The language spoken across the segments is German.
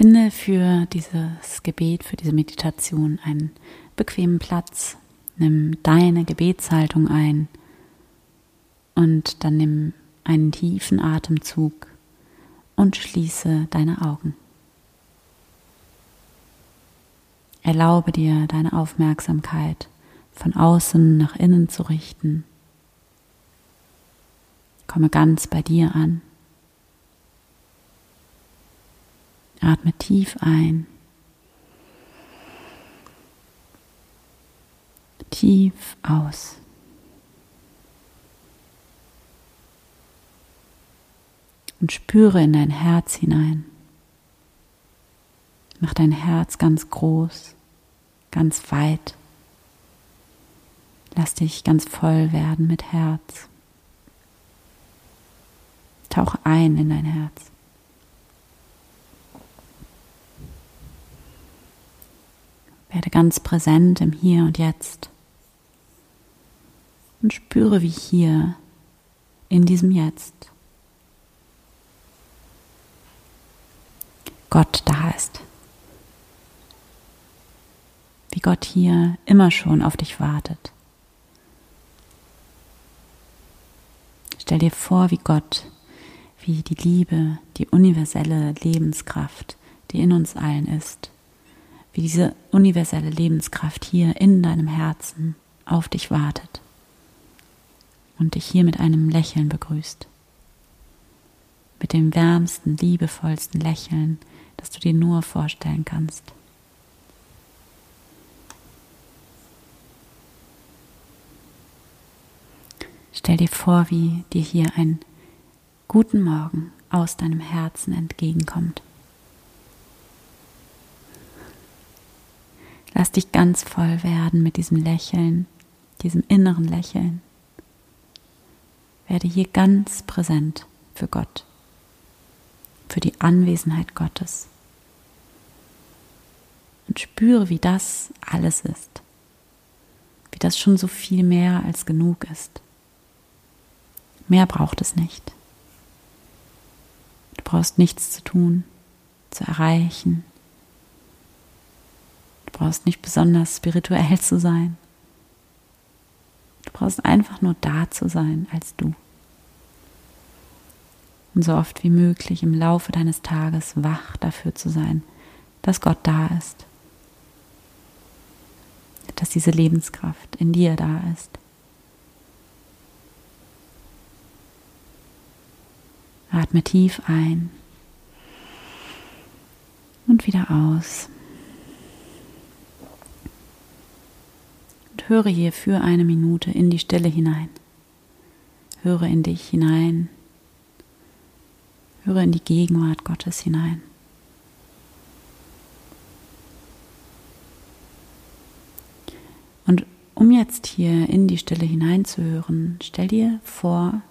Finde für dieses Gebet, für diese Meditation einen bequemen Platz. Nimm deine Gebetshaltung ein und dann nimm einen tiefen Atemzug und schließe deine Augen. Erlaube dir deine Aufmerksamkeit von außen nach innen zu richten. Komme ganz bei dir an. Atme tief ein. Tief aus. Und spüre in dein Herz hinein. Mach dein Herz ganz groß, ganz weit. Lass dich ganz voll werden mit Herz. Tauch ein in dein Herz. Werde ganz präsent im Hier und Jetzt und spüre, wie hier in diesem Jetzt Gott da ist. Wie Gott hier immer schon auf dich wartet. Stell dir vor, wie Gott, wie die Liebe, die universelle Lebenskraft, die in uns allen ist, wie diese universelle Lebenskraft hier in deinem Herzen auf dich wartet und dich hier mit einem Lächeln begrüßt. Mit dem wärmsten, liebevollsten Lächeln, das du dir nur vorstellen kannst. Stell dir vor, wie dir hier ein guten Morgen aus deinem Herzen entgegenkommt. Lass dich ganz voll werden mit diesem Lächeln, diesem inneren Lächeln. Werde hier ganz präsent für Gott, für die Anwesenheit Gottes. Und spüre, wie das alles ist, wie das schon so viel mehr als genug ist. Mehr braucht es nicht. Du brauchst nichts zu tun, zu erreichen, brauchst nicht besonders spirituell zu sein. Du brauchst einfach nur da zu sein als du. Und so oft wie möglich im Laufe deines Tages wach dafür zu sein, dass Gott da ist. Dass diese Lebenskraft in dir da ist. Atme tief ein und wieder aus. Höre hier für eine Minute in die Stille hinein. Höre in dich hinein. Höre in die Gegenwart Gottes hinein. Und um jetzt hier in die Stille hineinzuhören, stell dir vor,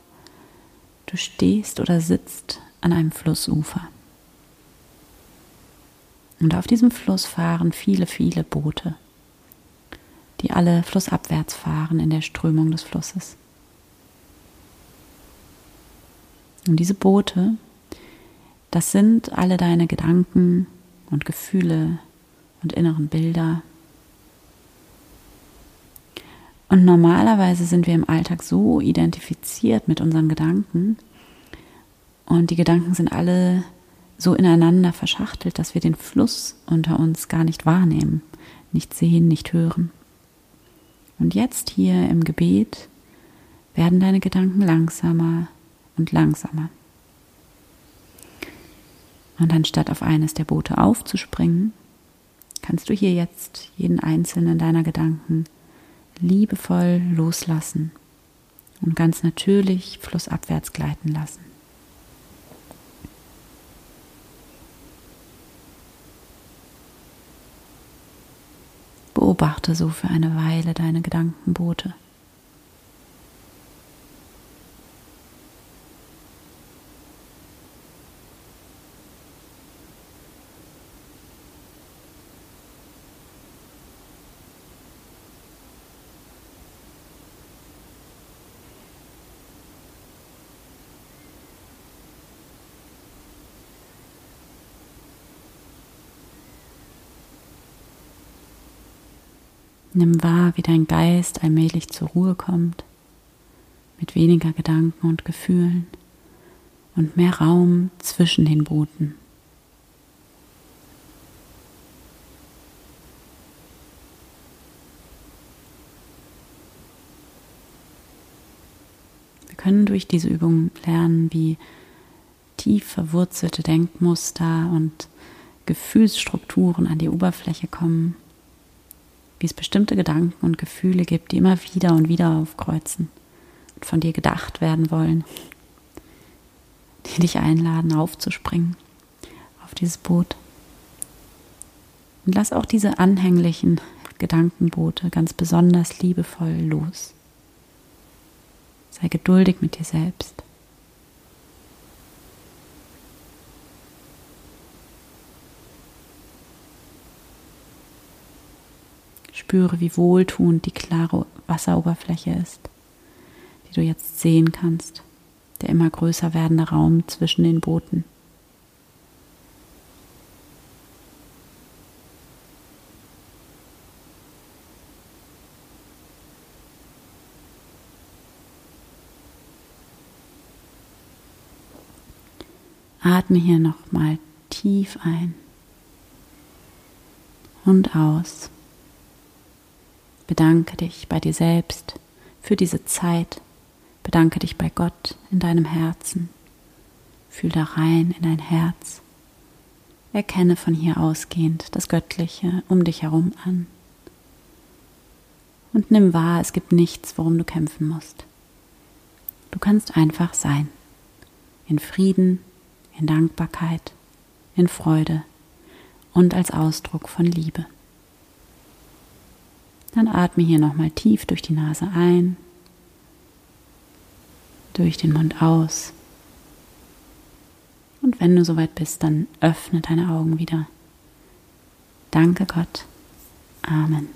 du stehst oder sitzt an einem Flussufer. Und auf diesem Fluss fahren viele, viele Boote die alle flussabwärts fahren in der Strömung des Flusses. Und diese Boote, das sind alle deine Gedanken und Gefühle und inneren Bilder. Und normalerweise sind wir im Alltag so identifiziert mit unseren Gedanken und die Gedanken sind alle so ineinander verschachtelt, dass wir den Fluss unter uns gar nicht wahrnehmen, nicht sehen, nicht hören. Und jetzt hier im Gebet werden deine Gedanken langsamer und langsamer. Und anstatt auf eines der Boote aufzuspringen, kannst du hier jetzt jeden einzelnen deiner Gedanken liebevoll loslassen und ganz natürlich flussabwärts gleiten lassen. Beobachte so für eine Weile deine Gedankenboote. Nimm wahr, wie dein Geist allmählich zur Ruhe kommt, mit weniger Gedanken und Gefühlen und mehr Raum zwischen den Booten. Wir können durch diese Übung lernen, wie tief verwurzelte Denkmuster und Gefühlsstrukturen an die Oberfläche kommen wie es bestimmte Gedanken und Gefühle gibt, die immer wieder und wieder aufkreuzen und von dir gedacht werden wollen, die dich einladen, aufzuspringen auf dieses Boot. Und lass auch diese anhänglichen Gedankenboote ganz besonders liebevoll los. Sei geduldig mit dir selbst. Spüre, wie wohltuend die klare Wasseroberfläche ist, die du jetzt sehen kannst, der immer größer werdende Raum zwischen den Booten. Atme hier nochmal tief ein und aus. Bedanke dich bei dir selbst für diese Zeit. Bedanke dich bei Gott in deinem Herzen. Fühl da rein in dein Herz. Erkenne von hier ausgehend das Göttliche um dich herum an. Und nimm wahr, es gibt nichts, worum du kämpfen musst. Du kannst einfach sein. In Frieden, in Dankbarkeit, in Freude und als Ausdruck von Liebe. Dann atme hier nochmal tief durch die Nase ein, durch den Mund aus. Und wenn du soweit bist, dann öffne deine Augen wieder. Danke Gott. Amen.